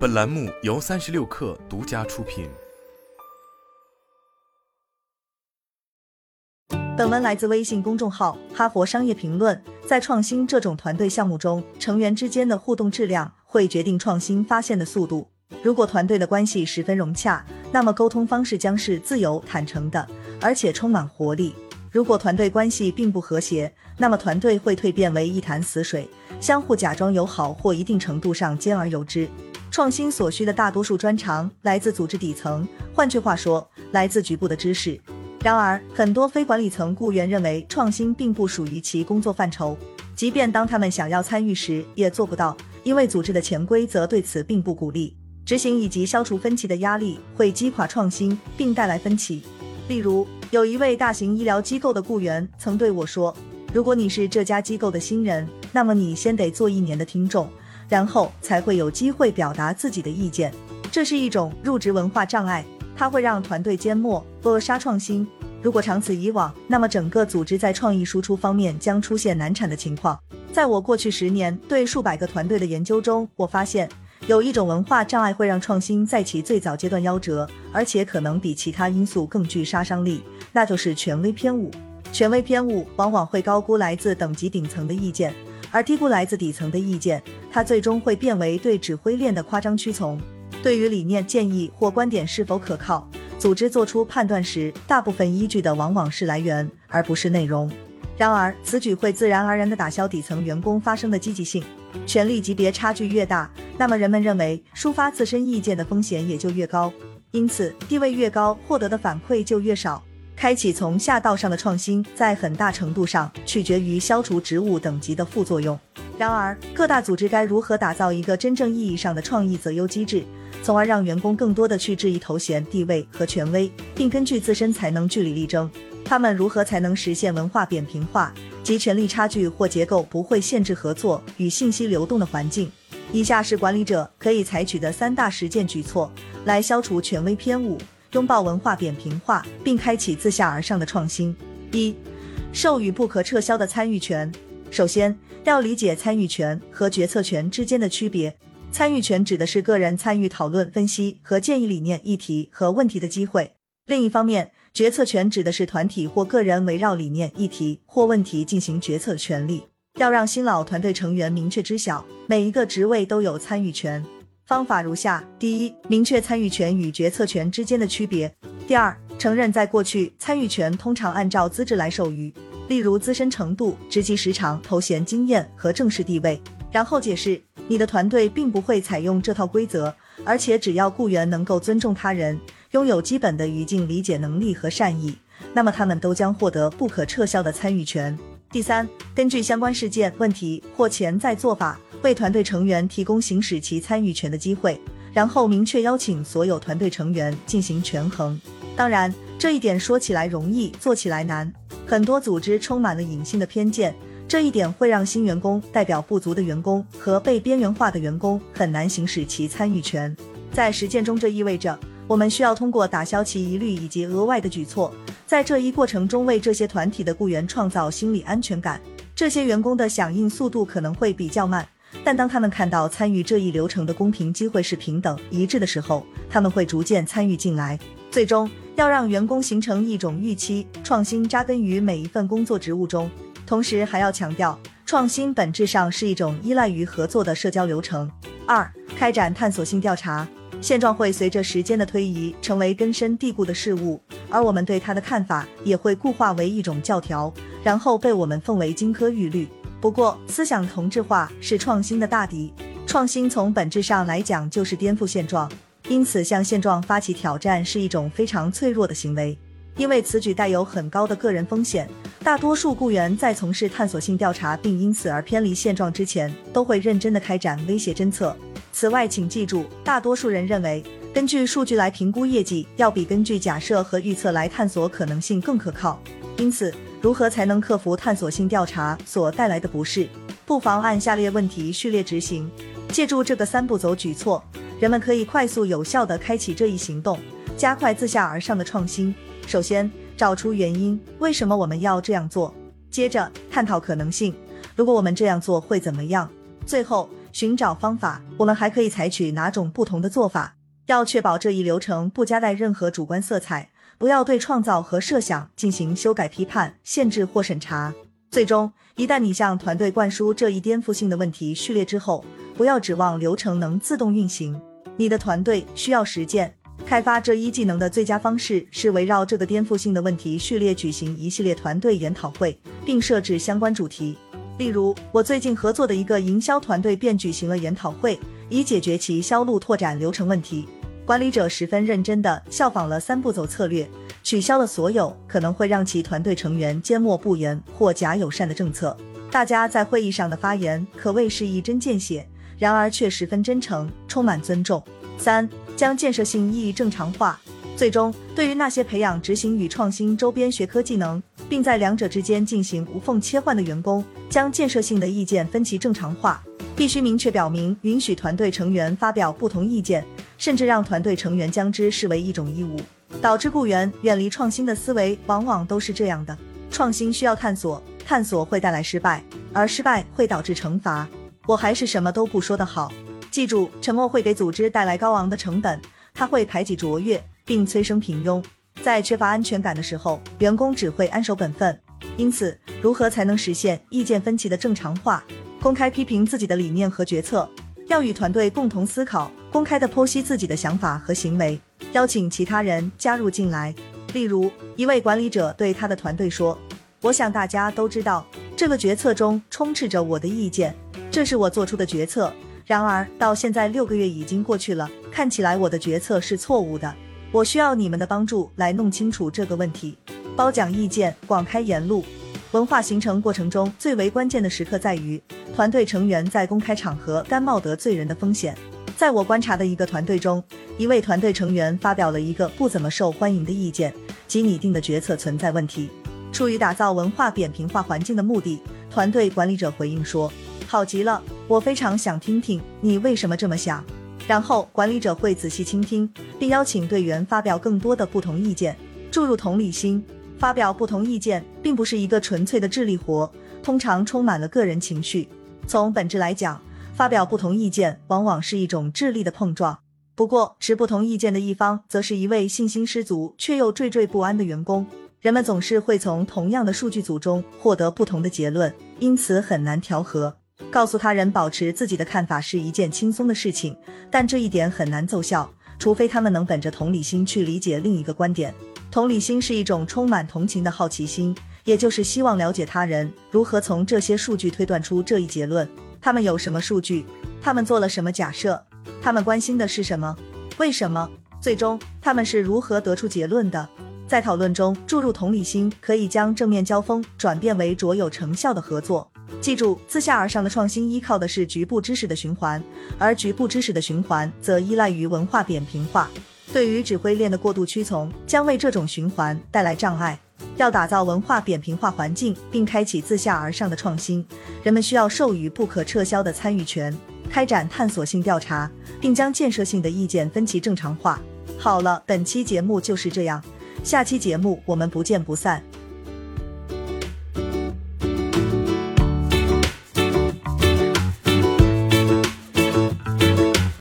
本栏目由三十六氪独家出品。本文来自微信公众号《哈佛商业评论》。在创新这种团队项目中，成员之间的互动质量会决定创新发现的速度。如果团队的关系十分融洽，那么沟通方式将是自由、坦诚的，而且充满活力。如果团队关系并不和谐，那么团队会蜕变为一潭死水，相互假装友好或一定程度上兼而有之。创新所需的大多数专长来自组织底层，换句话说，来自局部的知识。然而，很多非管理层雇员认为创新并不属于其工作范畴，即便当他们想要参与时，也做不到，因为组织的潜规则对此并不鼓励。执行以及消除分歧的压力会击垮创新，并带来分歧。例如，有一位大型医疗机构的雇员曾对我说：“如果你是这家机构的新人，那么你先得做一年的听众，然后才会有机会表达自己的意见。这是一种入职文化障碍，它会让团队缄默，扼杀创新。如果长此以往，那么整个组织在创意输出方面将出现难产的情况。在我过去十年对数百个团队的研究中，我发现。”有一种文化障碍会让创新在其最早阶段夭折，而且可能比其他因素更具杀伤力，那就是权威偏误。权威偏误往往会高估来自等级顶层的意见，而低估来自底层的意见，它最终会变为对指挥链的夸张屈从。对于理念、建议或观点是否可靠，组织做出判断时，大部分依据的往往是来源，而不是内容。然而，此举会自然而然地打消底层员工发声的积极性。权力级别差距越大，那么人们认为抒发自身意见的风险也就越高。因此，地位越高，获得的反馈就越少。开启从下到上的创新，在很大程度上取决于消除职务等级的副作用。然而，各大组织该如何打造一个真正意义上的创意择优机制，从而让员工更多的去质疑头衔、地位和权威，并根据自身才能据理力争？他们如何才能实现文化扁平化及权力差距或结构不会限制合作与信息流动的环境？以下是管理者可以采取的三大实践举措，来消除权威偏误，拥抱文化扁平化，并开启自下而上的创新。一、授予不可撤销的参与权。首先，要理解参与权和决策权之间的区别。参与权指的是个人参与讨论、分析和建议理念、议题和问题的机会。另一方面，决策权指的是团体或个人围绕理念、议题或问题进行决策的权利。要让新老团队成员明确知晓，每一个职位都有参与权。方法如下：第一，明确参与权与决策权之间的区别；第二，承认在过去，参与权通常按照资质来授予，例如资深程度、职级时长、头衔、经验和正式地位。然后解释，你的团队并不会采用这套规则，而且只要雇员能够尊重他人。拥有基本的语境理解能力和善意，那么他们都将获得不可撤销的参与权。第三，根据相关事件、问题或潜在做法，为团队成员提供行使其参与权的机会，然后明确邀请所有团队成员进行权衡。当然，这一点说起来容易，做起来难。很多组织充满了隐性的偏见，这一点会让新员工、代表不足的员工和被边缘化的员工很难行使其参与权。在实践中，这意味着。我们需要通过打消其疑虑以及额外的举措，在这一过程中为这些团体的雇员创造心理安全感。这些员工的响应速度可能会比较慢，但当他们看到参与这一流程的公平机会是平等一致的时候，他们会逐渐参与进来。最终，要让员工形成一种预期，创新扎根于每一份工作职务中，同时还要强调，创新本质上是一种依赖于合作的社交流程。二、开展探索性调查。现状会随着时间的推移成为根深蒂固的事物，而我们对它的看法也会固化为一种教条，然后被我们奉为金科玉律。不过，思想同质化是创新的大敌。创新从本质上来讲就是颠覆现状，因此向现状发起挑战是一种非常脆弱的行为，因为此举带有很高的个人风险。大多数雇员在从事探索性调查并因此而偏离现状之前，都会认真的开展威胁侦测。此外，请记住，大多数人认为根据数据来评估业绩，要比根据假设和预测来探索可能性更可靠。因此，如何才能克服探索性调查所带来的不适？不妨按下列问题序列执行。借助这个三步走举措，人们可以快速有效地开启这一行动，加快自下而上的创新。首先，找出原因，为什么我们要这样做？接着，探讨可能性，如果我们这样做会怎么样？最后。寻找方法，我们还可以采取哪种不同的做法？要确保这一流程不夹带任何主观色彩，不要对创造和设想进行修改、批判、限制或审查。最终，一旦你向团队灌输这一颠覆性的问题序列之后，不要指望流程能自动运行。你的团队需要实践。开发这一技能的最佳方式是围绕这个颠覆性的问题序列举行一系列团队研讨会，并设置相关主题。例如，我最近合作的一个营销团队便举行了研讨会，以解决其销路拓展流程问题。管理者十分认真地效仿了三步走策略，取消了所有可能会让其团队成员缄默不言或假友善的政策。大家在会议上的发言可谓是一针见血，然而却十分真诚，充满尊重。三。将建设性意义正常化，最终对于那些培养执行与创新周边学科技能，并在两者之间进行无缝切换的员工，将建设性的意见分歧正常化。必须明确表明，允许团队成员发表不同意见，甚至让团队成员将之视为一种义务。导致雇员远离创新的思维，往往都是这样的：创新需要探索，探索会带来失败，而失败会导致惩罚。我还是什么都不说的好。记住，沉默会给组织带来高昂的成本，它会排挤卓越，并催生平庸。在缺乏安全感的时候，员工只会安守本分。因此，如何才能实现意见分歧的正常化？公开批评自己的理念和决策，要与团队共同思考，公开的剖析自己的想法和行为，邀请其他人加入进来。例如，一位管理者对他的团队说：“我想大家都知道，这个决策中充斥着我的意见，这是我做出的决策。”然而，到现在六个月已经过去了，看起来我的决策是错误的。我需要你们的帮助来弄清楚这个问题。褒奖意见，广开言路。文化形成过程中最为关键的时刻在于团队成员在公开场合甘冒得罪人的风险。在我观察的一个团队中，一位团队成员发表了一个不怎么受欢迎的意见，即拟定的决策存在问题。出于打造文化扁平化环境的目的，团队管理者回应说。好极了，我非常想听听你为什么这么想。然后管理者会仔细倾听，并邀请队员发表更多的不同意见，注入同理心。发表不同意见并不是一个纯粹的智力活，通常充满了个人情绪。从本质来讲，发表不同意见往往是一种智力的碰撞。不过，持不同意见的一方则是一位信心十足却又惴惴不安的员工。人们总是会从同样的数据组中获得不同的结论，因此很难调和。告诉他人保持自己的看法是一件轻松的事情，但这一点很难奏效，除非他们能本着同理心去理解另一个观点。同理心是一种充满同情的好奇心，也就是希望了解他人如何从这些数据推断出这一结论。他们有什么数据？他们做了什么假设？他们关心的是什么？为什么？最终他们是如何得出结论的？在讨论中注入同理心，可以将正面交锋转变为卓有成效的合作。记住，自下而上的创新依靠的是局部知识的循环，而局部知识的循环则依赖于文化扁平化。对于指挥链的过度屈从，将为这种循环带来障碍。要打造文化扁平化环境，并开启自下而上的创新，人们需要授予不可撤销的参与权，开展探索性调查，并将建设性的意见分歧正常化。好了，本期节目就是这样，下期节目我们不见不散。